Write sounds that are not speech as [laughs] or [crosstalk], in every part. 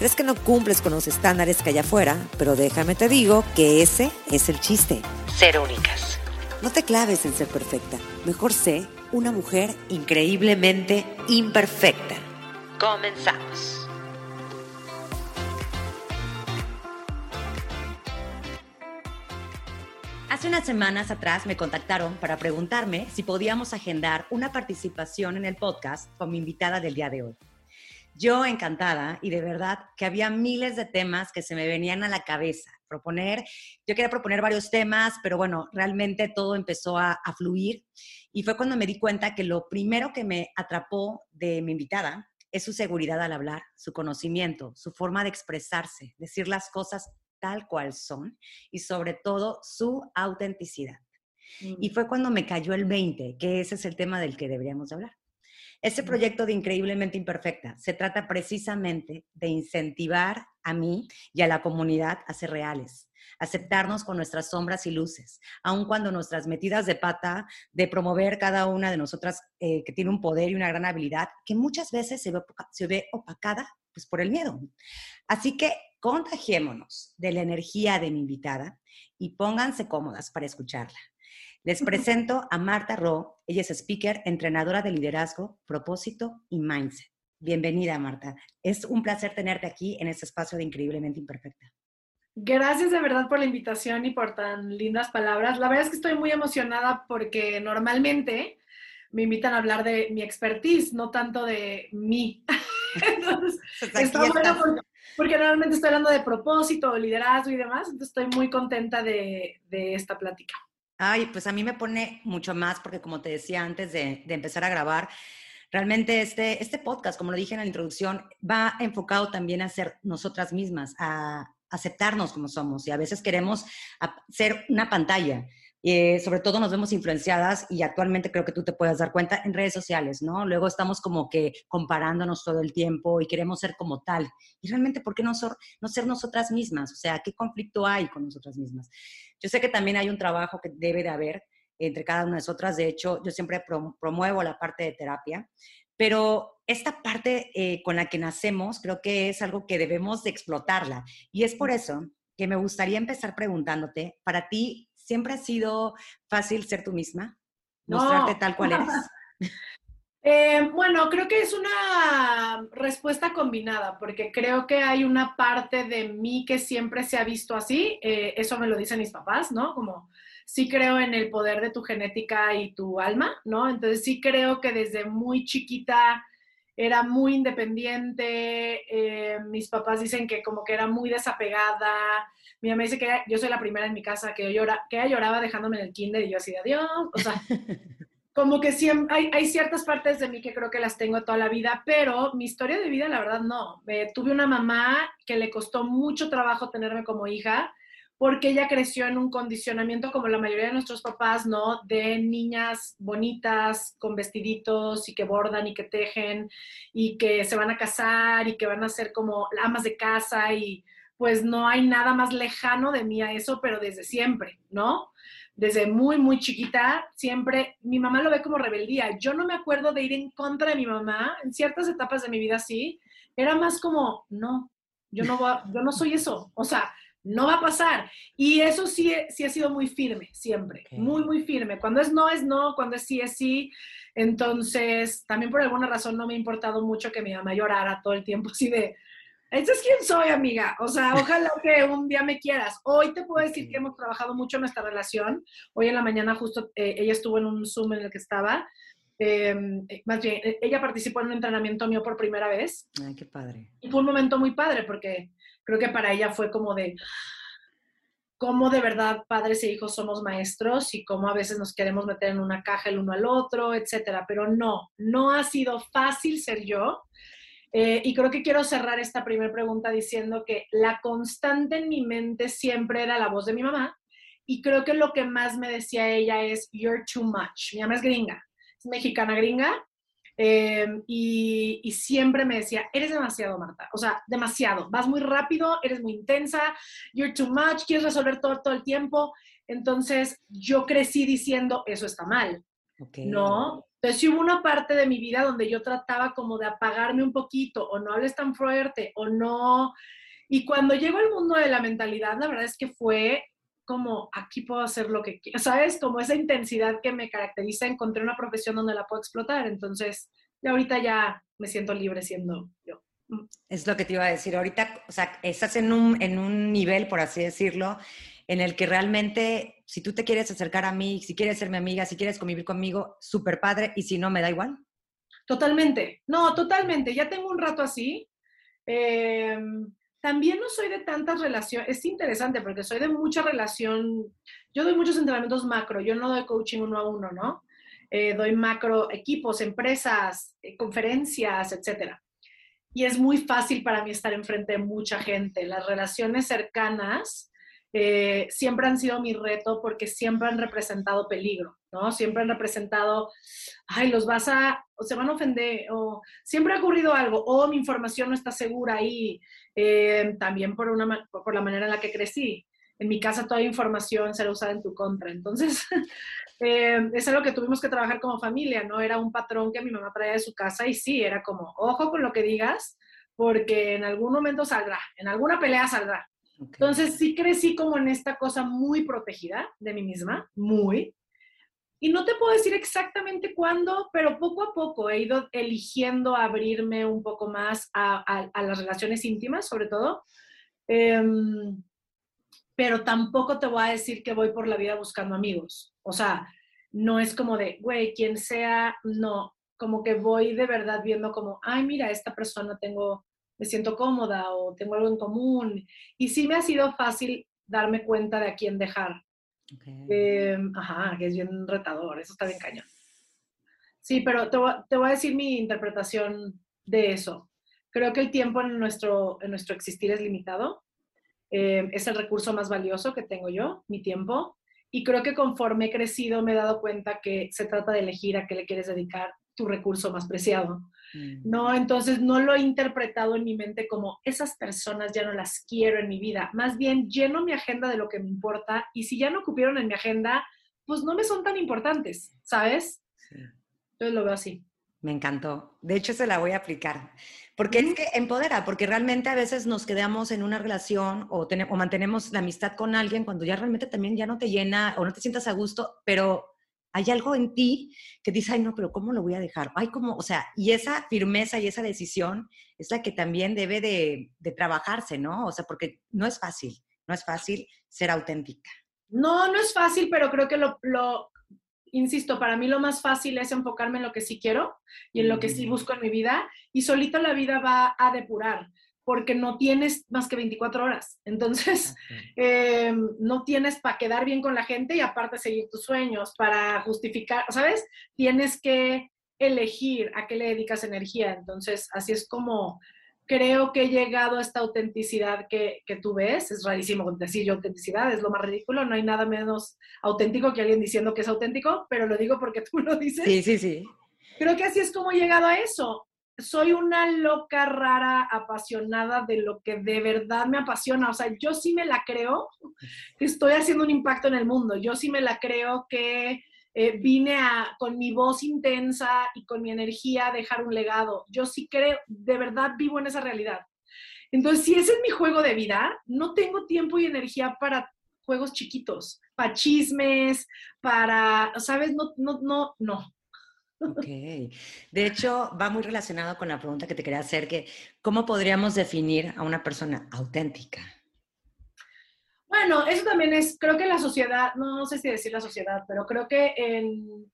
crees que no cumples con los estándares que hay afuera, pero déjame te digo que ese es el chiste. Ser únicas. No te claves en ser perfecta. Mejor sé una mujer increíblemente imperfecta. Comenzamos. Hace unas semanas atrás me contactaron para preguntarme si podíamos agendar una participación en el podcast con mi invitada del día de hoy. Yo encantada y de verdad que había miles de temas que se me venían a la cabeza. Proponer, yo quería proponer varios temas, pero bueno, realmente todo empezó a, a fluir y fue cuando me di cuenta que lo primero que me atrapó de mi invitada es su seguridad al hablar, su conocimiento, su forma de expresarse, decir las cosas tal cual son y sobre todo su autenticidad. Y mm. fue cuando me cayó el 20, que ese es el tema del que deberíamos hablar. Ese proyecto de Increíblemente Imperfecta se trata precisamente de incentivar a mí y a la comunidad a ser reales, aceptarnos con nuestras sombras y luces, aun cuando nuestras metidas de pata, de promover cada una de nosotras eh, que tiene un poder y una gran habilidad, que muchas veces se ve, se ve opacada pues, por el miedo. Así que contagiémonos de la energía de mi invitada y pónganse cómodas para escucharla. Les presento a Marta Ro. Ella es speaker, entrenadora de liderazgo, propósito y mindset. Bienvenida, Marta. Es un placer tenerte aquí en este espacio de Increíblemente Imperfecta. Gracias de verdad por la invitación y por tan lindas palabras. La verdad es que estoy muy emocionada porque normalmente me invitan a hablar de mi expertise, no tanto de mí. [laughs] Entonces, pues está bueno porque, porque, realmente estoy hablando de propósito, liderazgo y demás. Entonces, estoy muy contenta de, de esta plática. Ay, pues a mí me pone mucho más porque como te decía antes de, empezar a grabar, realmente este, este podcast, como lo dije en la introducción, va enfocado también a ser nosotras mismas, a aceptarnos como somos y a veces queremos ser una pantalla eh, sobre todo nos vemos influenciadas y actualmente creo que tú te puedes dar cuenta en redes sociales, ¿no? Luego estamos como que comparándonos todo el tiempo y queremos ser como tal. Y realmente, ¿por qué no, no ser nosotras mismas? O sea, ¿qué conflicto hay con nosotras mismas? Yo sé que también hay un trabajo que debe de haber entre cada una de nosotras. De hecho, yo siempre promuevo la parte de terapia, pero esta parte eh, con la que nacemos creo que es algo que debemos de explotarla. Y es por eso que me gustaría empezar preguntándote, para ti, ¿Siempre ha sido fácil ser tú misma? Mostrarte tal cual eres. [laughs] Eh, bueno, creo que es una respuesta combinada, porque creo que hay una parte de mí que siempre se ha visto así. Eh, eso me lo dicen mis papás, ¿no? Como sí creo en el poder de tu genética y tu alma, ¿no? Entonces sí creo que desde muy chiquita era muy independiente. Eh, mis papás dicen que como que era muy desapegada mi mamá dice que yo soy la primera en mi casa que, llora, que ella lloraba dejándome en el kinder y yo así de adiós. O sea, [laughs] como que siempre, hay, hay, ciertas partes de mí que creo que las tengo toda la vida, pero mi historia de vida, la verdad, no. tuve una mamá que le costó mucho trabajo tenerme como hija porque ella creció en un condicionamiento como la mayoría de nuestros papás, ¿no? De niñas bonitas, con vestiditos y que bordan y que tejen y que se van a casar y que van a ser como amas de casa y pues no hay nada más lejano de mí a eso, pero desde siempre, ¿no? Desde muy, muy chiquita, siempre, mi mamá lo ve como rebeldía. Yo no me acuerdo de ir en contra de mi mamá, en ciertas etapas de mi vida sí, era más como, no, yo no, voy yo no soy eso, o sea, no va a pasar. Y eso sí, sí ha sido muy firme, siempre, muy, muy firme. Cuando es no, es no, cuando es sí, es sí. Entonces, también por alguna razón no me ha importado mucho que mi mamá llorara todo el tiempo así de, esta es quién soy, amiga. O sea, [laughs] ojalá que un día me quieras. Hoy te puedo decir que hemos trabajado mucho en nuestra relación. Hoy en la mañana justo eh, ella estuvo en un Zoom en el que estaba. Em, eh, más bien, eh, ella participó en un entrenamiento mío por primera vez. Ay, qué padre. Y fue un momento muy padre porque creo que para ella fue como de cómo de verdad padres e hijos somos maestros y cómo a veces nos queremos meter en una caja el uno al otro, etcétera. Pero no, no ha sido fácil ser yo eh, y creo que quiero cerrar esta primera pregunta diciendo que la constante en mi mente siempre era la voz de mi mamá, y creo que lo que más me decía ella es, you're too much. Mi mamá es gringa, es mexicana gringa, em, y, y, siempre me decía, eres demasiado, Marta. O sea, demasiado. Vas muy rápido, eres muy intensa, you're too much, quieres resolver todo, todo el tiempo. Entonces, yo crecí diciendo, eso está mal. ¿No? Entonces, hubo una parte de mi vida donde yo trataba como de apagarme un poquito, o no hables tan fuerte, o no. Y cuando llegó al mundo de la mentalidad, la verdad es que fue como, aquí puedo hacer lo que quiero, ¿sabes? Como esa intensidad que me caracteriza, encontré una profesión donde la puedo explotar, entonces, y ahorita ya me siento libre siendo yo. Mm. Es lo que te iba a decir, ahorita, o sea, estás en un, en un nivel, por así decirlo, en el que realmente, si tú te quieres acercar a mí, si quieres ser mi amiga, si quieres convivir conmigo, súper padre, y si no, me da igual. Totalmente, no, totalmente, ya tengo un rato así. Eh, también no soy de tantas relaciones, es interesante porque soy de mucha relación, yo doy muchos entrenamientos macro, yo no doy coaching uno a uno, ¿no? Eh, doy macro equipos, empresas, eh, conferencias, etcétera. Y es muy fácil para mí estar enfrente de mucha gente. Las relaciones cercanas eh, siempre han sido mi reto porque siempre han representado peligro, ¿no? Siempre han representado, ay, los vas a, o se van a ofender, o siempre ha ocurrido algo, o mi información no está segura ahí, eh, también por, una, por la manera en la que crecí. En mi casa toda información será usada en tu contra. Entonces, [laughs] eh, es algo que tuvimos que trabajar como familia, ¿no? Era un patrón que mi mamá traía de su casa y sí, era como, ojo con lo que digas, porque en algún momento saldrá, en alguna pelea saldrá. Entonces sí crecí como en esta cosa muy protegida de mí misma, muy. Y no te puedo decir exactamente cuándo, pero poco a poco he ido eligiendo abrirme un poco más a, las relaciones íntimas, sobre todo. Em, pero tampoco te voy a decir que voy por la vida buscando amigos. O sea, no es como de, güey, quien sea, no, como que voy de verdad viendo como, ay, mira, esta persona tengo me siento cómoda o tengo algo en común. Y sí me ha sido fácil darme cuenta de a quién dejar. Em, ajá, que es bien retador, eso está bien cañón. Sí, pero te voy, a decir mi interpretación de eso. Creo que el tiempo en nuestro, en nuestro existir es limitado. Em, es el recurso más valioso que tengo yo, mi tiempo. Y creo que conforme he crecido me he dado cuenta que se trata de elegir a qué le quieres dedicar tu recurso más preciado. Mm. ¿no? Entonces no lo he interpretado en mi mente como esas personas ya no las quiero en mi vida. Más bien lleno mi agenda de lo que me importa y si ya no cupieron en mi agenda, pues no me son tan importantes, ¿sabes? Entonces lo veo así. Me encantó. De hecho, se la voy a aplicar. Porque es que empodera, porque realmente a veces nos quedamos en una relación o, o mantenemos la amistad con alguien cuando ya realmente también ya no te llena o no te sientas a gusto, pero hay algo en ti que dice, ay, no, pero ¿cómo lo voy a dejar? Ay, como, o sea, y esa firmeza y esa decisión es la que también debe de, trabajarse, ¿no? O sea, porque no es fácil, no es fácil ser auténtica. No, no es fácil, pero creo que lo, lo, insisto, para mí lo más fácil es enfocarme en lo que sí quiero y en lo que sí mm. busco en mi vida y solito la vida va a depurar porque no tienes más que 24 horas. Entonces, eh, no tienes para quedar bien con la gente y aparte seguir tus sueños, para justificar, ¿sabes? Tienes que elegir a qué le dedicas energía. Entonces, así es como creo que he llegado a esta autenticidad que, que tú ves. Es rarísimo decir yo autenticidad, es lo más ridículo. No hay nada menos auténtico que alguien diciendo que es auténtico, pero lo digo porque [laughs] tú lo dices. Sí, sí, sí. Creo que así es como he llegado a eso soy una loca rara apasionada de lo que de verdad me apasiona. O sea, yo sí me la creo que estoy haciendo un impacto en el mundo. Yo sí me la creo que eh, vine a, con mi voz intensa y con mi energía a dejar un legado. Yo sí creo, de verdad vivo en esa realidad. Entonces, si ese es mi juego de vida, no tengo tiempo y energía para juegos chiquitos, para chismes, para, ¿sabes? No, no, no, no. Ok. De hecho, va muy relacionado con la pregunta que te quería hacer, que ¿cómo podríamos definir a una persona auténtica? Bueno, eso también es, creo que la sociedad, no, sé si decir la sociedad, pero creo que en,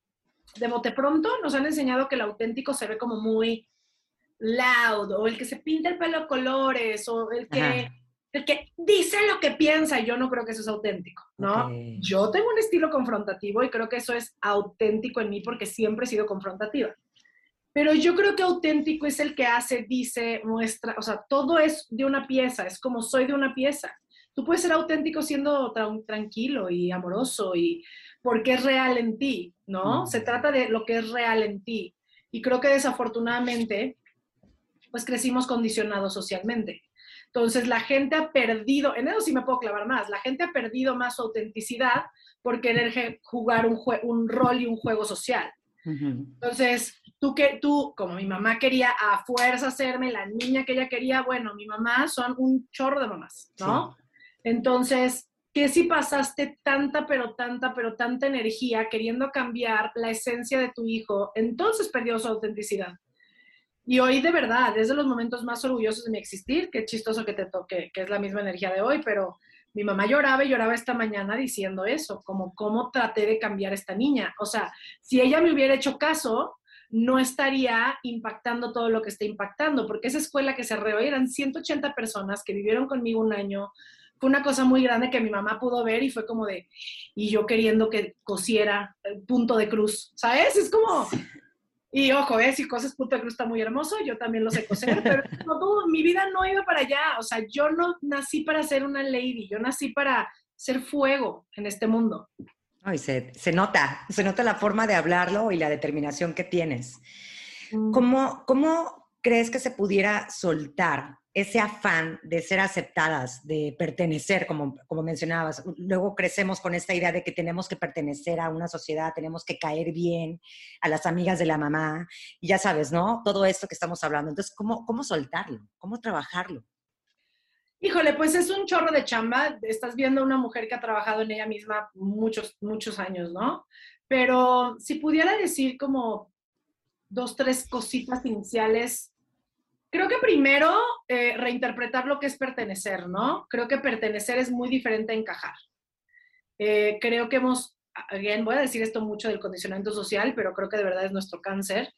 de mote pronto nos han enseñado que el auténtico se ve como muy loud, o el que se pinta el pelo colores, o el que el que dice lo que piensa, yo no creo que eso es auténtico, ¿no? Yo tengo un estilo confrontativo y creo que eso es auténtico en mí porque siempre he sido confrontativa. Pero yo creo que auténtico es el que hace, dice, muestra, o sea, todo es de una pieza, es como soy de una pieza. tú puedes ser auténtico siendo tranquilo y amoroso y porque es real en ti, ¿no? Se trata de lo que es real en ti. Y creo que desafortunadamente, pues crecimos condicionados socialmente. Entonces la gente ha perdido, en eso sí me puedo clavar más, la gente ha perdido más su autenticidad por querer jugar un, un rol y un juego social. Entonces, tú que tú, como mi mamá quería a fuerza hacerme la niña que ella quería, bueno, mi mamá son un chorro de mamás, ¿no? Entonces, que si pasaste tanta, pero tanta, pero tanta energía queriendo cambiar la esencia de tu hijo, entonces perdió su autenticidad. Y hoy de verdad, es de los momentos más orgullosos de mi existir, qué chistoso que te toque, que es la misma energía de hoy, pero mi mamá lloraba y lloraba esta mañana diciendo eso, como cómo traté de cambiar esta niña. O sea, si ella me hubiera hecho caso, no estaría impactando todo lo que está impactando, porque esa escuela que cerré hoy eran 180 personas que vivieron conmigo un año, fue una cosa muy grande que mi mamá pudo ver y fue como de, y yo queriendo que cosiera el punto de cruz, ¿sabes? Es como, y ojo, ¿eh? si cosas punto de cruz está muy hermoso, yo también lo sé coser, pero [laughs] no, mi vida no iba para allá, o sea, yo no nací para ser una lady, yo nací para ser fuego en este mundo. Ay, se, se nota, se nota la forma de hablarlo y la determinación que tienes. Mm. ¿Cómo, ¿Cómo crees que se pudiera soltar ese afán de ser aceptadas, de pertenecer, como, como mencionabas. Luego crecemos con esta idea de que tenemos que pertenecer a una sociedad, tenemos que caer bien a las amigas de la mamá, y ya sabes, ¿no? Todo esto que estamos hablando. Entonces, ¿cómo, cómo soltarlo? ¿Cómo trabajarlo? Híjole, pues es un chorro de chamba. Estás viendo a una mujer que ha trabajado en ella misma muchos, muchos años, ¿no? Pero si pudiera decir como dos, tres cositas iniciales Creo que primero eh, reinterpretar lo que es pertenecer, ¿no? Creo que pertenecer es muy diferente a encajar. Eh, creo que hemos, bien, voy a decir esto mucho del condicionamiento social, pero creo que de verdad es nuestro cáncer.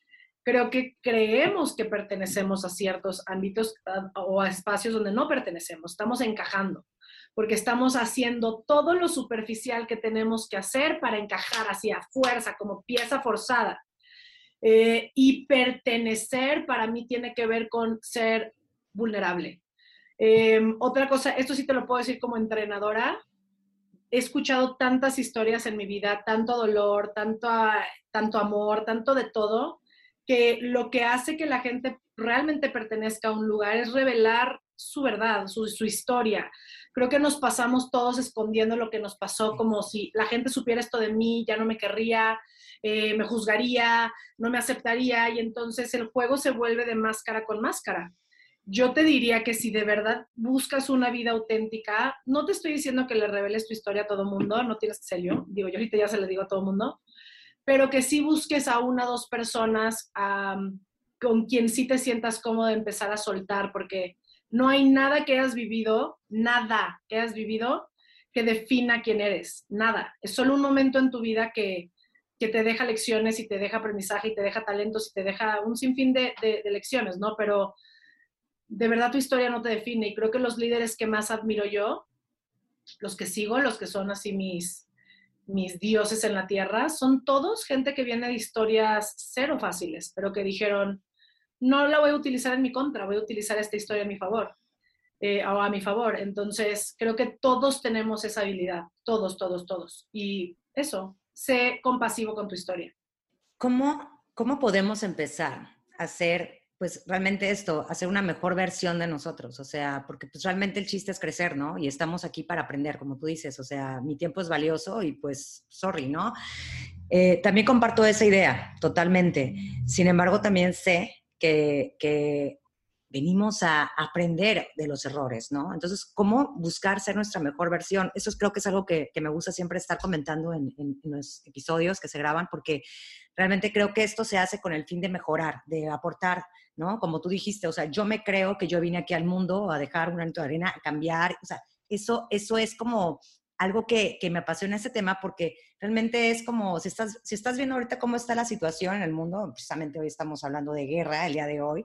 Creo que creemos que pertenecemos a ciertos ámbitos o a espacios donde no pertenecemos, estamos encajando, porque estamos haciendo todo lo superficial que tenemos que hacer para encajar hacia fuerza, como pieza forzada. Eh, y pertenecer para mí tiene que ver con ser vulnerable. Em, otra cosa, esto sí te lo puedo decir como entrenadora, he escuchado tantas historias en mi vida, tanto dolor, tanto, tanto amor, tanto de todo, que lo que hace que la gente realmente pertenezca a un lugar es revelar su verdad, su, su, historia. Creo que nos pasamos todos escondiendo lo que nos pasó, como si la gente supiera esto de mí, ya no me querría, eh, me juzgaría, no me aceptaría y entonces el juego se vuelve de máscara con máscara. Yo te diría que si de verdad buscas una vida auténtica, no te estoy diciendo que le reveles tu historia a todo mundo, no tienes que ser yo, digo, yo ahorita ya se le digo a todo mundo, pero que sí busques a una o dos personas con quien sí te sientas cómodo de empezar a soltar, porque no hay nada que hayas vivido, nada que hayas vivido que defina quién eres, nada. Es solo un momento en tu vida que, que te deja lecciones y te deja aprendizaje y te deja talentos y te deja un sinfín de, de, lecciones, ¿no? Pero de verdad tu historia no te define y creo que los líderes que más admiro yo, los que sigo, los que son así mis, mis dioses en la tierra, son todos gente que viene de historias cero fáciles, pero que dijeron, no la voy a utilizar en mi contra, voy a utilizar esta historia en mi favor. Eh, o a mi favor. Entonces, creo que todos tenemos esa habilidad, todos, todos, todos. Y eso, sé compasivo con tu historia. ¿Cómo, cómo podemos empezar a hacer, pues realmente esto, hacer una mejor versión de nosotros? O sea, porque pues realmente el chiste es crecer, ¿no? Y estamos aquí para aprender, como tú dices, o sea, mi tiempo es valioso y pues, sorry, ¿no? Eh, también comparto esa idea, totalmente. Sin embargo, también sé que, que venimos a aprender de los errores, ¿no? Entonces, ¿cómo buscar ser nuestra mejor versión? Eso creo que es algo que, me gusta siempre estar comentando en, los episodios que se graban, porque realmente creo que esto se hace con el fin de mejorar, de aportar, ¿no? Como tú dijiste, o sea, yo me creo que yo vine aquí al mundo a dejar un granito de arena, a cambiar, o sea, eso, eso es como algo que, que, me apasiona ese tema porque realmente es como, si estás, si estás viendo ahorita cómo está la situación en el mundo, precisamente hoy estamos hablando de guerra, el día de hoy,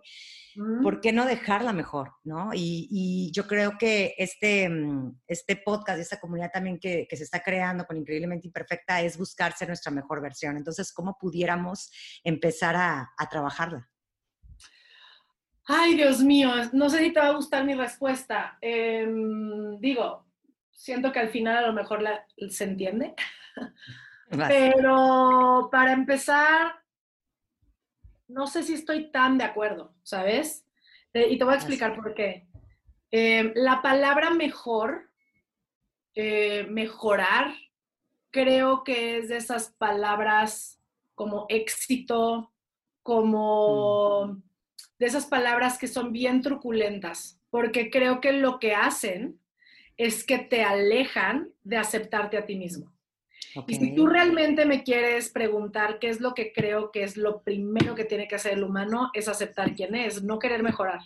¿por qué no dejarla mejor? ¿no? Y, y, yo creo que este, mm, este podcast, esta comunidad también que, que, se está creando con Increíblemente Imperfecta es buscar ser nuestra mejor versión. Entonces, ¿cómo pudiéramos empezar a, a trabajarla? Ay, Dios mío, no sé si te va a gustar mi respuesta. Em, digo, siento que al final a lo mejor se entiende. [laughs] Pero para empezar, no sé si estoy tan de acuerdo, ¿sabes? y te voy a explicar por qué. Eh, la palabra mejor, eh, mejorar, creo que es de esas palabras como éxito, como de esas palabras que son bien truculentas, porque creo que lo que hacen es que te alejan de aceptarte a ti mismo. Y si tú realmente me quieres preguntar qué es lo que creo que es lo primero que tiene que hacer el humano, es aceptar quién es, no querer mejorar.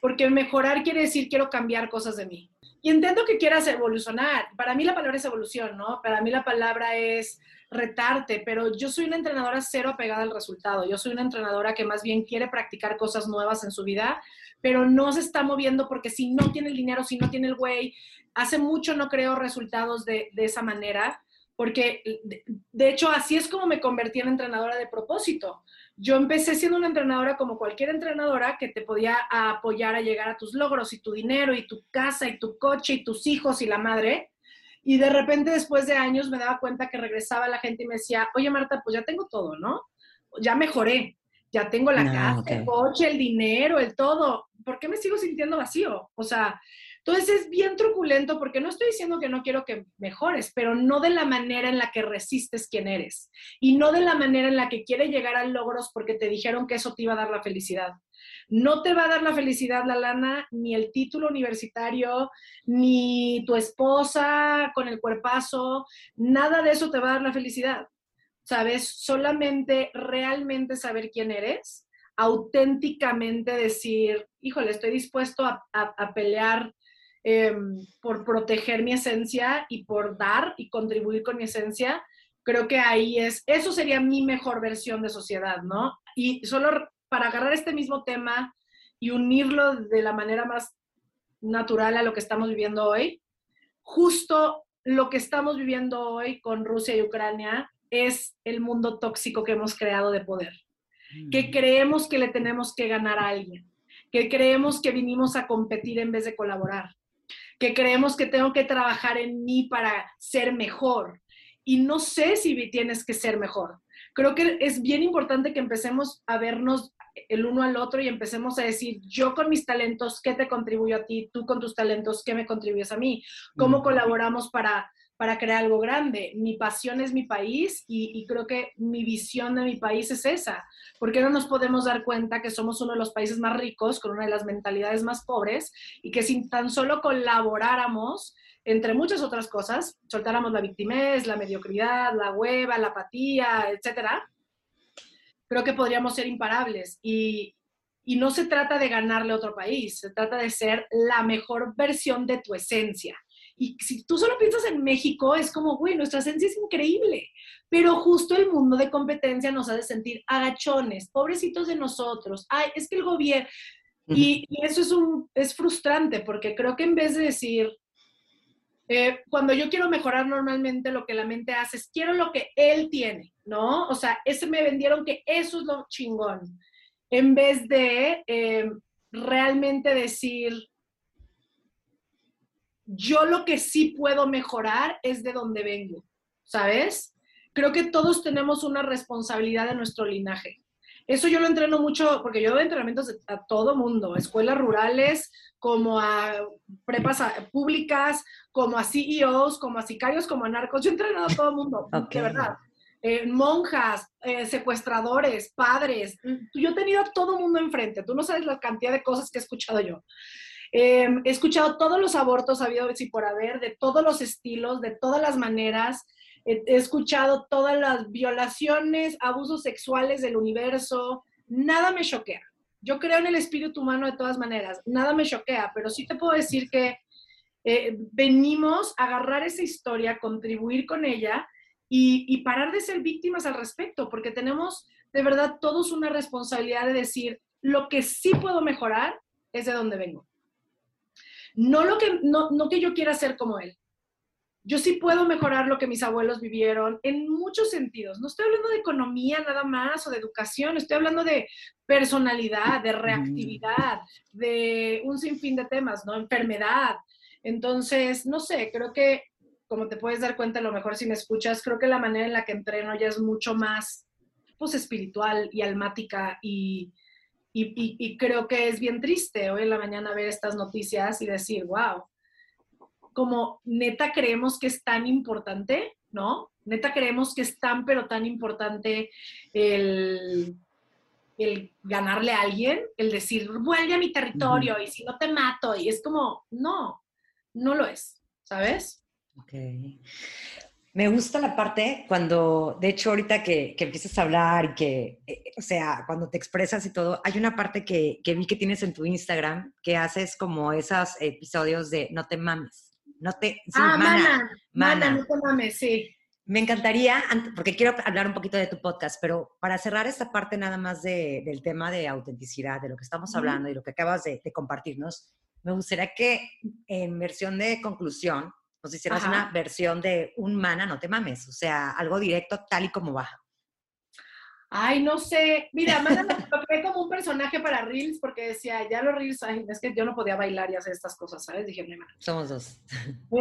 Porque mejorar quiere decir quiero cambiar cosas de mí. Y entiendo que quieras evolucionar. Para mí la palabra es evolución, ¿no? Para mí la palabra es retarte, pero yo soy una entrenadora cero apegada al resultado. Yo soy una entrenadora que más bien quiere practicar cosas nuevas en su vida, pero no se está moviendo porque si no tiene el dinero, si no tiene el güey, hace mucho no creo resultados de, de esa manera, porque de, de hecho así es como me convertí en entrenadora de propósito. Yo empecé siendo una entrenadora como cualquier entrenadora que te podía apoyar a llegar a tus logros y tu dinero y tu casa y tu coche y tus hijos y la madre y de repente después de años me daba cuenta que regresaba la gente y me decía, oye Marta, pues ya tengo todo, ¿no? Ya mejoré, ya tengo la casa, el coche, el dinero, el todo. ¿Por qué me sigo sintiendo vacío? O sea, entonces es bien truculento porque no estoy diciendo que no quiero que mejores, pero no de la manera en la que resistes quién eres y no de la manera en la que quieres llegar a logros porque te dijeron que eso te iba a dar la felicidad. No te va a dar la felicidad la lana, ni el título universitario, ni tu esposa con el cuerpazo, nada de eso te va a dar la felicidad. ¿Sabes? Solamente realmente saber quién eres, auténticamente decir, híjole, estoy dispuesto a, pelear em, por proteger mi esencia y por dar y contribuir con mi esencia, creo que ahí es, eso sería mi mejor versión de sociedad, ¿no? Y solo para agarrar este mismo tema y unirlo de la manera más natural a lo que estamos viviendo hoy, justo lo que estamos viviendo hoy con Rusia y Ucrania es el mundo tóxico que hemos creado de poder, que mm. creemos que le tenemos que ganar a alguien, que creemos que vinimos a competir en vez de colaborar, que creemos que tengo que trabajar en mí para ser mejor. Y no sé si tienes que ser mejor. Creo que es bien importante que empecemos a vernos el uno al otro y empecemos a decir, yo con mis talentos, ¿qué te contribuyo a ti? Tú con tus talentos, ¿qué me contribuyes a mí? ¿Cómo colaboramos para, para crear algo grande? Mi pasión es mi país y, creo que mi visión de mi país es esa. ¿Por qué no nos podemos dar cuenta que somos uno de los países más ricos, con una de las mentalidades más pobres y que si tan solo colaboráramos, entre muchas otras cosas, soltáramos la victimez, la mediocridad, la hueva, la apatía, etcétera, creo que podríamos ser imparables. Y, no se trata de ganarle a otro país, se trata de ser la mejor versión de tu esencia. Y si tú solo piensas en México, es como, güey, nuestra esencia es increíble, pero justo el mundo de competencia nos hace sentir agachones, pobrecitos de nosotros. Ay, es que el gobierno... Y, y, eso es, un, es frustrante porque creo que en vez de decir, eh, cuando yo quiero mejorar normalmente lo que la mente hace es quiero lo que él tiene, ¿no? O sea, ese me vendieron que eso es lo chingón, en vez de eh, realmente decir, yo lo que sí puedo mejorar es de donde vengo, ¿sabes? Creo que todos tenemos una responsabilidad de nuestro linaje. Eso yo lo entreno mucho porque yo doy entrenamientos a todo mundo, escuelas rurales, como a prepas públicas, como a CEOs, como a sicarios, como a narcos. Yo he entrenado a todo mundo, [laughs] de verdad. Eh, monjas, eh, secuestradores, padres. Yo he tenido a todo mundo enfrente. Tú no sabes la cantidad de cosas que he escuchado yo. Em, he escuchado todos los abortos habido y por haber, de todos los estilos, de todas las maneras. he escuchado todas las violaciones, abusos sexuales del universo. Nada me choquea. Yo creo en el espíritu humano de todas maneras, nada me choquea, pero sí te puedo decir que eh, venimos a agarrar esa historia, contribuir con ella y, parar de ser víctimas al respecto, porque tenemos de verdad todos una responsabilidad de decir, lo que sí puedo mejorar es de donde vengo. No, lo que, no, no que yo quiera ser como él, yo sí puedo mejorar lo que mis abuelos vivieron en muchos sentidos. No estoy hablando de economía nada más o de educación, estoy hablando de personalidad, de reactividad, de un sinfín de temas, ¿no? Enfermedad. Entonces, no sé, creo que como te puedes dar cuenta, a lo mejor si me escuchas, creo que la manera en la que entreno ya es mucho más pues espiritual y almática y, y, y, creo que es bien triste hoy en la mañana ver estas noticias y decir, wow, como neta creemos que es tan importante, ¿no? Neta creemos que es tan, pero tan importante el, el ganarle a alguien, el decir, vuelve a mi territorio y si no te mato, y es como, no, no lo es, ¿sabes? Ok. Me gusta la parte cuando, de hecho, ahorita que, que empiezas a hablar y que, eh, o sea, cuando te expresas y todo, hay una parte que, que, vi que tienes en tu Instagram que haces como esos episodios de no te mames. No te. ah, mana, mana, no te mames, sí. Me encantaría, porque quiero hablar un poquito de tu podcast, pero para cerrar esta parte nada más de, del tema de autenticidad, de lo que estamos hablando y lo que acabas de, de compartirnos, me gustaría que en versión de conclusión nos hicieras una versión de un mana, no te mames, o sea, algo directo tal y como va. Ay, no sé. Mira, [laughs] Mana lo creé como un personaje para Reels porque decía, ya los Reels, es que yo no podía bailar y hacer estas cosas, ¿sabes? Dije, no, Somos dos.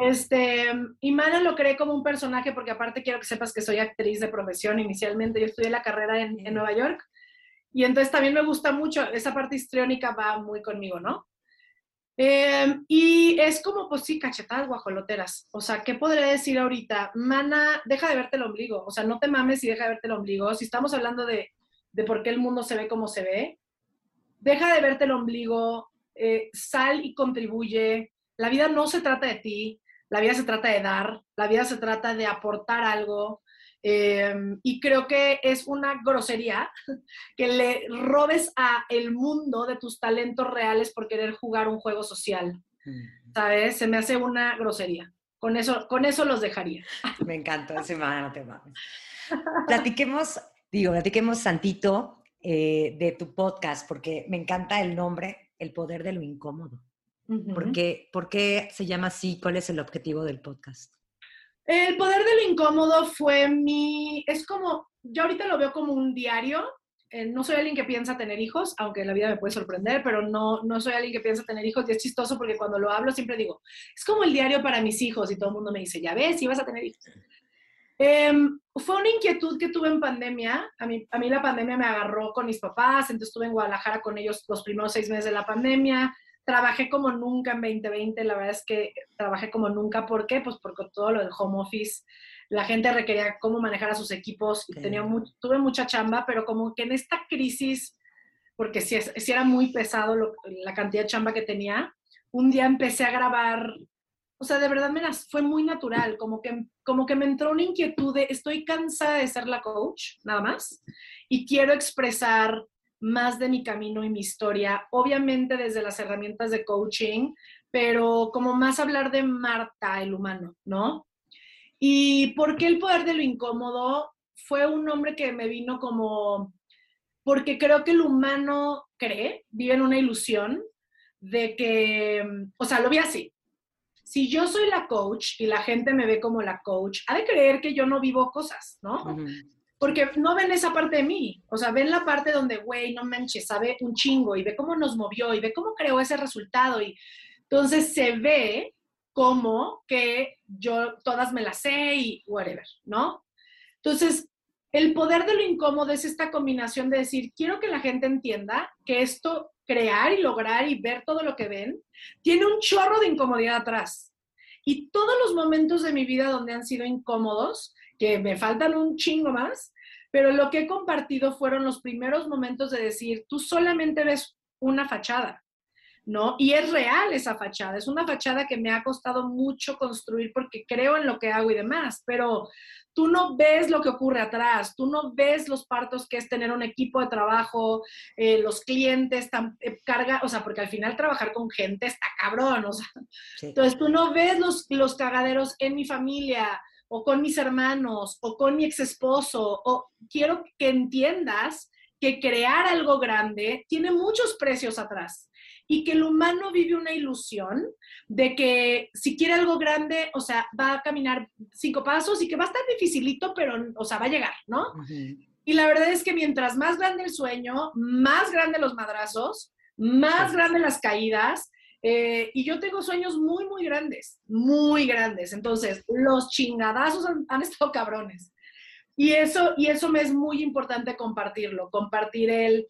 Este, y Mana lo creé como un personaje porque aparte quiero que sepas que soy actriz de profesión inicialmente. Yo estudié la carrera en, en Nueva York y entonces también me gusta mucho, esa parte histriónica va muy conmigo, ¿no? Em, y es como, pues sí, cachetadas guajoloteras. O sea, ¿qué podría decir ahorita? Mana, deja de verte el ombligo. O sea, no te mames y deja de verte el ombligo. Si estamos hablando de, de por qué el mundo se ve como se ve, deja de verte el ombligo, eh, sal y contribuye. La vida no se trata de ti, la vida se trata de dar, la vida se trata de aportar algo. Em, y creo que es una grosería [laughs] que le robes a el mundo de tus talentos reales por querer jugar un juego social. ¿Sabes? Se me hace una grosería. Con eso, con eso los dejaría. [laughs] Me encanta, ese no te mames. Platiquemos, digo, platiquemos Santito eh, de tu podcast, porque me encanta el nombre, El Poder de lo Incómodo. ¿Por, qué, ¿Por qué se llama así? ¿Cuál es el objetivo del podcast? El poder de lo incómodo fue mi, es como, yo ahorita lo veo como un diario. Eh, no soy alguien que piensa tener hijos, aunque la vida me puede sorprender, pero no, no soy alguien que piensa tener hijos y es chistoso porque cuando lo hablo siempre digo, es como el diario para mis hijos y todo el mundo me dice, ya ves, si vas a tener hijos. Em, fue una inquietud que tuve en pandemia. A mí, a mí la pandemia me agarró con mis papás, entonces estuve en Guadalajara con ellos los primeros seis meses de la pandemia trabajé como nunca en 2020, la verdad es que trabajé como nunca. ¿Por qué? Pues porque todo lo del home office, la gente requería cómo manejar a sus equipos y tenía tuve mucha chamba, pero como que en esta crisis, porque si era muy pesado la cantidad de chamba que tenía, un día empecé a grabar, o sea, de verdad me las, fue muy natural, como que, como que me entró una inquietud de estoy cansada de ser la coach, nada más, y quiero expresar más de mi camino y mi historia, obviamente desde las herramientas de coaching, pero como más hablar de Marta, el humano, ¿no? ¿Y por qué el poder de lo incómodo? Fue un nombre que me vino como, porque creo que el humano cree, vive en una ilusión de que, o sea, lo vi así. Si yo soy la coach y la gente me ve como la coach, ha de creer que yo no vivo cosas, ¿no? Porque no ven esa parte de mí, o sea, ven la parte donde, güey, no manches, sabe un chingo y ve cómo nos movió y ve cómo creó ese resultado y entonces se ve como que yo todas me las sé y whatever, ¿no? Entonces, el poder de lo incómodo es esta combinación de decir, quiero que la gente entienda que esto, crear y lograr y ver todo lo que ven, tiene un chorro de incomodidad atrás. Y todos los momentos de mi vida donde han sido incómodos, que me faltan un chingo más, pero lo que he compartido fueron los primeros momentos de decir, tú solamente ves una fachada, ¿no? Y es real esa fachada, es una fachada que me ha costado mucho construir porque creo en lo que hago y demás, pero tú no ves lo que ocurre atrás, tú no ves los partos que es tener un equipo de trabajo, eh, los clientes, tan, eh, carga, o sea, porque al final trabajar con gente está cabrón, o sea, entonces tú no ves los, los cagaderos en mi familia, o con mis hermanos o con mi ex esposo o quiero que entiendas que crear algo grande tiene muchos precios atrás y que el humano vive una ilusión de que si quiere algo grande, o sea, va a caminar cinco pasos y que va a estar dificilito, pero, o sea, va a llegar, ¿no? Y la verdad es que mientras más grande el sueño, más grande los madrazos, más grandes las caídas Eh, y yo tengo sueños muy, muy grandes, muy grandes. Entonces, los chingadazos han, [laughs] estado cabrones. Y eso, y eso me es muy importante compartirlo, compartir el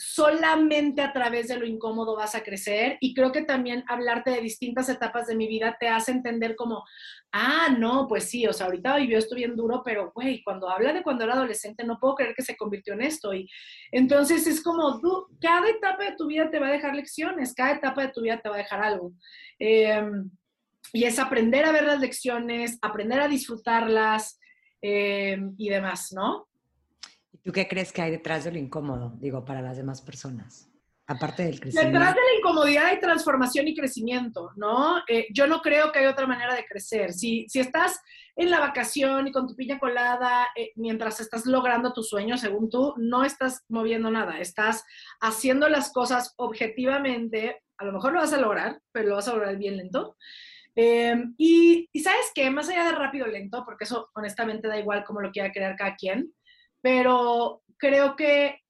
solamente a través de lo incómodo vas a crecer y creo que también hablarte de distintas etapas de mi vida te hace entender como, ah, no, pues sí, o sea, ahorita vivió esto bien duro, pero güey, cuando habla de cuando era adolescente no puedo creer que se convirtió en esto y entonces es como, tú, cada etapa de tu vida te va a dejar lecciones, cada etapa de tu vida te va a dejar algo. Em, y es aprender a ver las lecciones, aprender a disfrutarlas em, y demás, ¿no? ¿Tú qué crees que hay detrás de lo incómodo, digo, para las demás personas? Aparte del crecimiento. Detrás de la incomodidad hay transformación y crecimiento, ¿no? Eh, yo no creo que hay otra manera de crecer. Si, si estás en la vacación y con tu piña colada, eh, mientras estás logrando tu sueño, según tú, no estás moviendo nada. Estás haciendo las cosas objetivamente. A lo mejor lo vas a lograr, pero lo vas a lograr bien lento. Eh, y, y, sabes qué, más allá de rápido o lento, porque eso honestamente da igual cómo lo quiera crear cada quien, pero creo que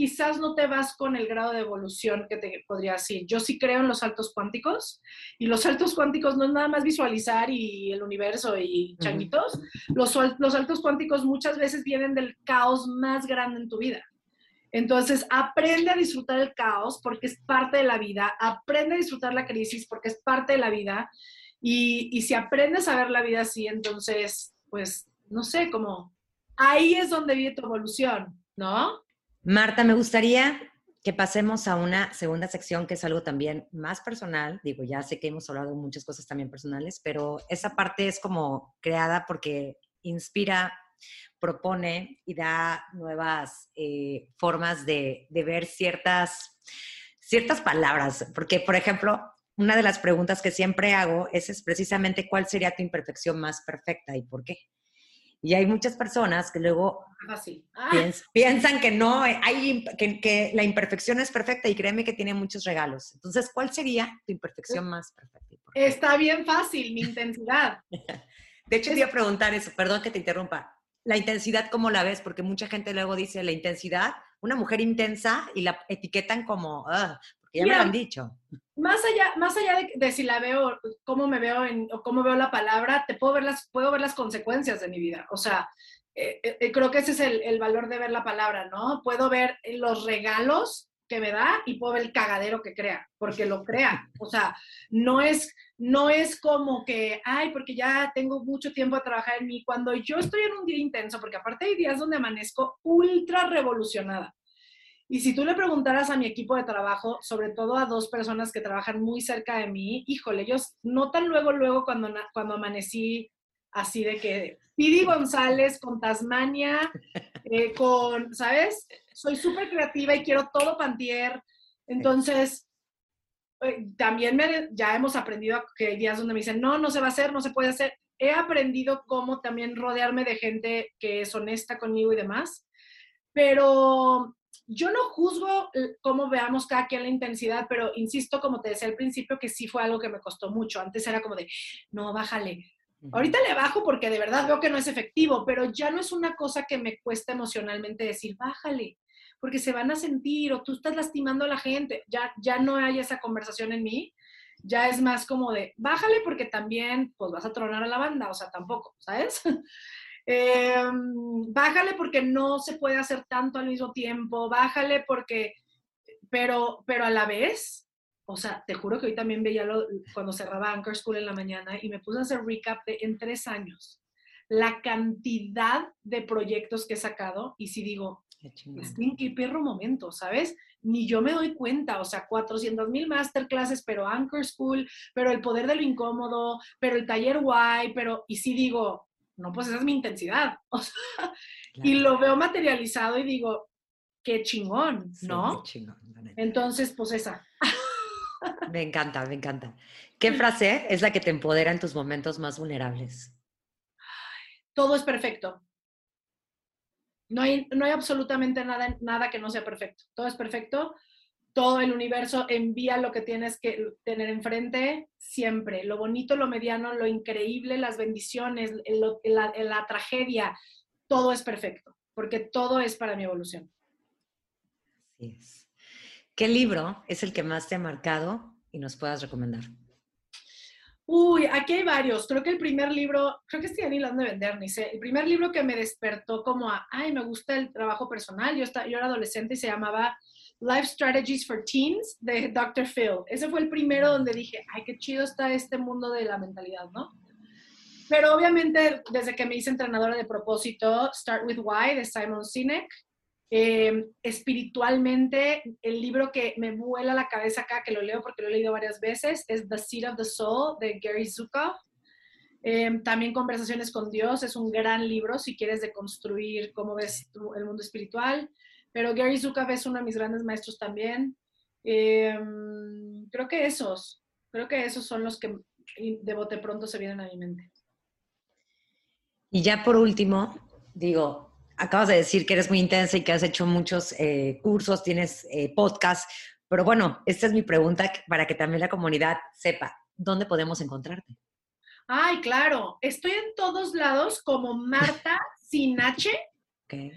quizás no te vas con el grado de evolución que te podría decir. Yo sí creo en los saltos cuánticos y los saltos cuánticos no es nada más visualizar y el universo y changuitos. los, los saltos cuánticos muchas veces vienen del caos más grande en tu vida. Entonces, aprende a disfrutar el caos porque es parte de la vida, aprende a disfrutar la crisis porque es parte de la vida y, y si aprendes a ver la vida así, entonces, pues, no sé, como ahí es donde vive tu evolución, ¿no? Marta, me gustaría que pasemos a una segunda sección que es algo también más personal. Digo, ya sé que hemos hablado muchas cosas también personales, pero esa parte es como creada porque inspira, propone y da nuevas eh, formas de, de, ver ciertas, ciertas palabras. Porque, por ejemplo, una de las preguntas que siempre hago es, es precisamente cuál sería tu imperfección más perfecta y por qué. Y hay muchas personas que luego ah, ah. piensan que no, hay, que, la imperfección es perfecta y créeme que tiene muchos regalos. Entonces, ¿cuál sería tu imperfección más perfecta? Está bien fácil, mi intensidad. [laughs] De hecho, te iba a preguntar eso, perdón que te interrumpa. La intensidad, ¿cómo la ves? Porque mucha gente luego dice la intensidad, una mujer intensa y la etiquetan como, porque ya me lo han dicho más allá, más allá de, si la veo, cómo me veo en, o cómo veo la palabra, te puedo ver las, puedo ver las consecuencias de mi vida. O sea, eh, eh, eh, creo que ese es el, el, valor de ver la palabra, ¿no? Puedo ver los regalos que me da y puedo ver el cagadero que crea, porque lo crea. O sea, no es, no es como que, ay, porque ya tengo mucho tiempo a trabajar en mí. Cuando yo estoy en un día intenso, porque aparte hay días donde amanezco ultra revolucionada. Y si tú le preguntaras a mi equipo de trabajo, sobre todo a dos personas que trabajan muy cerca de mí, híjole, ellos notan luego, luego cuando, cuando amanecí así de que Pidi González con Tasmania, [laughs] eh, con, ¿sabes? Soy súper creativa y quiero todo pantier. Entonces, eh, también me, ya hemos aprendido que hay días donde me dicen, no, no se va a hacer, no se puede hacer. He aprendido cómo también rodearme de gente que es honesta conmigo y demás. Pero yo no juzgo cómo veamos cada quien la intensidad, pero insisto, como te decía al principio, que sí fue algo que me costó mucho. Antes era como de, no, bájale. Ahorita le bajo porque de verdad veo que no es efectivo, pero ya no es una cosa que me cuesta emocionalmente decir, bájale, porque se van a sentir o tú estás lastimando a la gente. Ya, ya no hay esa conversación en mí. Ya es más como de, bájale porque también, pues vas a tronar a la banda, o sea, tampoco, ¿sabes? [laughs] Em, bájale porque no se puede hacer tanto al mismo tiempo, bájale porque, pero, pero a la vez, o sea, te juro que hoy también veía lo, cuando cerraba Anchor School en la mañana y me puse a hacer recap de en tres años, la cantidad de proyectos que he sacado y si digo, en qué perro momento, ¿sabes? Ni yo me doy cuenta, o sea, 400 mil masterclasses, pero Anchor School, pero el poder de lo incómodo, pero el taller guay, pero, y si digo, no, pues esa es mi intensidad. [laughs] Y lo veo materializado y digo, qué chingón, ¿no? chingón, Entonces, pues esa. Me encanta, me encanta. ¿Qué [laughs] frase es la que te empodera en tus momentos más vulnerables? Todo es perfecto. No hay, no hay absolutamente nada, nada que no sea perfecto. Todo es perfecto todo el universo envía lo que tienes que tener enfrente siempre. Lo bonito, lo mediano, lo increíble, las bendiciones, la, tragedia, todo es perfecto, porque todo es para mi evolución. Así es. ¿Qué libro es el que más te ha marcado y nos puedas recomendar. Uy, aquí hay varios. Creo que el primer libro, creo que estoy ni lo de vender, ni sé. El primer libro que me despertó como a, ay, me gusta el trabajo personal. Yo, yo era adolescente y se llamaba Life Strategies for Teens de Dr. Phil. Ese fue el primero donde dije, ay, qué chido está este mundo de la mentalidad, ¿no? Pero obviamente, desde que me hice entrenadora de propósito, Start with Why de Simon Sinek, eh, espiritualmente, el libro que me vuela la cabeza acá, que lo leo porque lo he leído varias veces, es The Seed of the Soul de Gary Zukav. Eh, también Conversaciones con Dios es un gran libro si quieres deconstruir cómo ves el mundo espiritual. Pero Gary Zukav es uno de mis grandes maestros también. Eh, creo que esos, creo que esos son los que de bote pronto se vienen a mi mente. Y ya por último, digo, acabas de decir que eres muy intensa y que has hecho muchos eh, cursos, tienes eh, podcasts, pero bueno, esta es mi pregunta para que también la comunidad sepa, ¿dónde podemos encontrarte? Ay, claro, estoy en todos lados como Marta [laughs] sin H. Okay.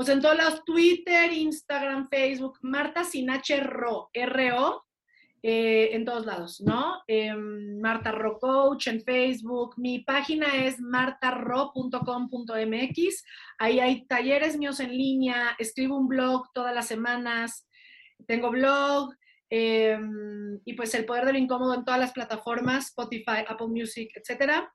O sea, en todos lados, Twitter, Instagram, Facebook, Marta sin H, RO, R-O, eh, en todos lados, ¿no? Em, Marta Ro Coach en Facebook. Mi página es martarro.com.mx. Ahí hay talleres míos en línea. Escribo un blog todas las semanas. Tengo blog. Em, y pues el poder del incómodo en todas las plataformas, Spotify, Apple Music, etcétera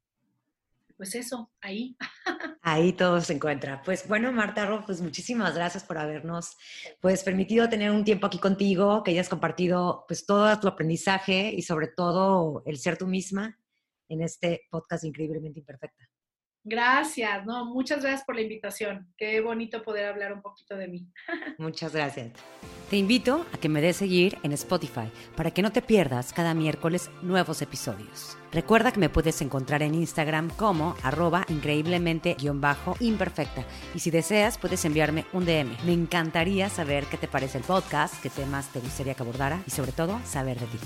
pues eso, ahí. [laughs] Ahí todo se encuentra. Pues bueno, Marta Ro, pues muchísimas gracias por habernos pues permitido tener un tiempo aquí contigo, que hayas compartido pues todo tu aprendizaje y sobre todo el ser tú misma en este podcast increíblemente imperfecta. Gracias, no, muchas gracias por la invitación. Qué bonito poder hablar un poquito de mí. Muchas gracias. Te invito a que me des seguir en Spotify para que no te pierdas cada miércoles nuevos episodios. Recuerda que me puedes encontrar en Instagram como arroba increíblemente-imperfecta y si deseas puedes enviarme un DM. Me encantaría saber qué te parece el podcast, qué temas te gustaría que abordara y sobre todo saber de ti.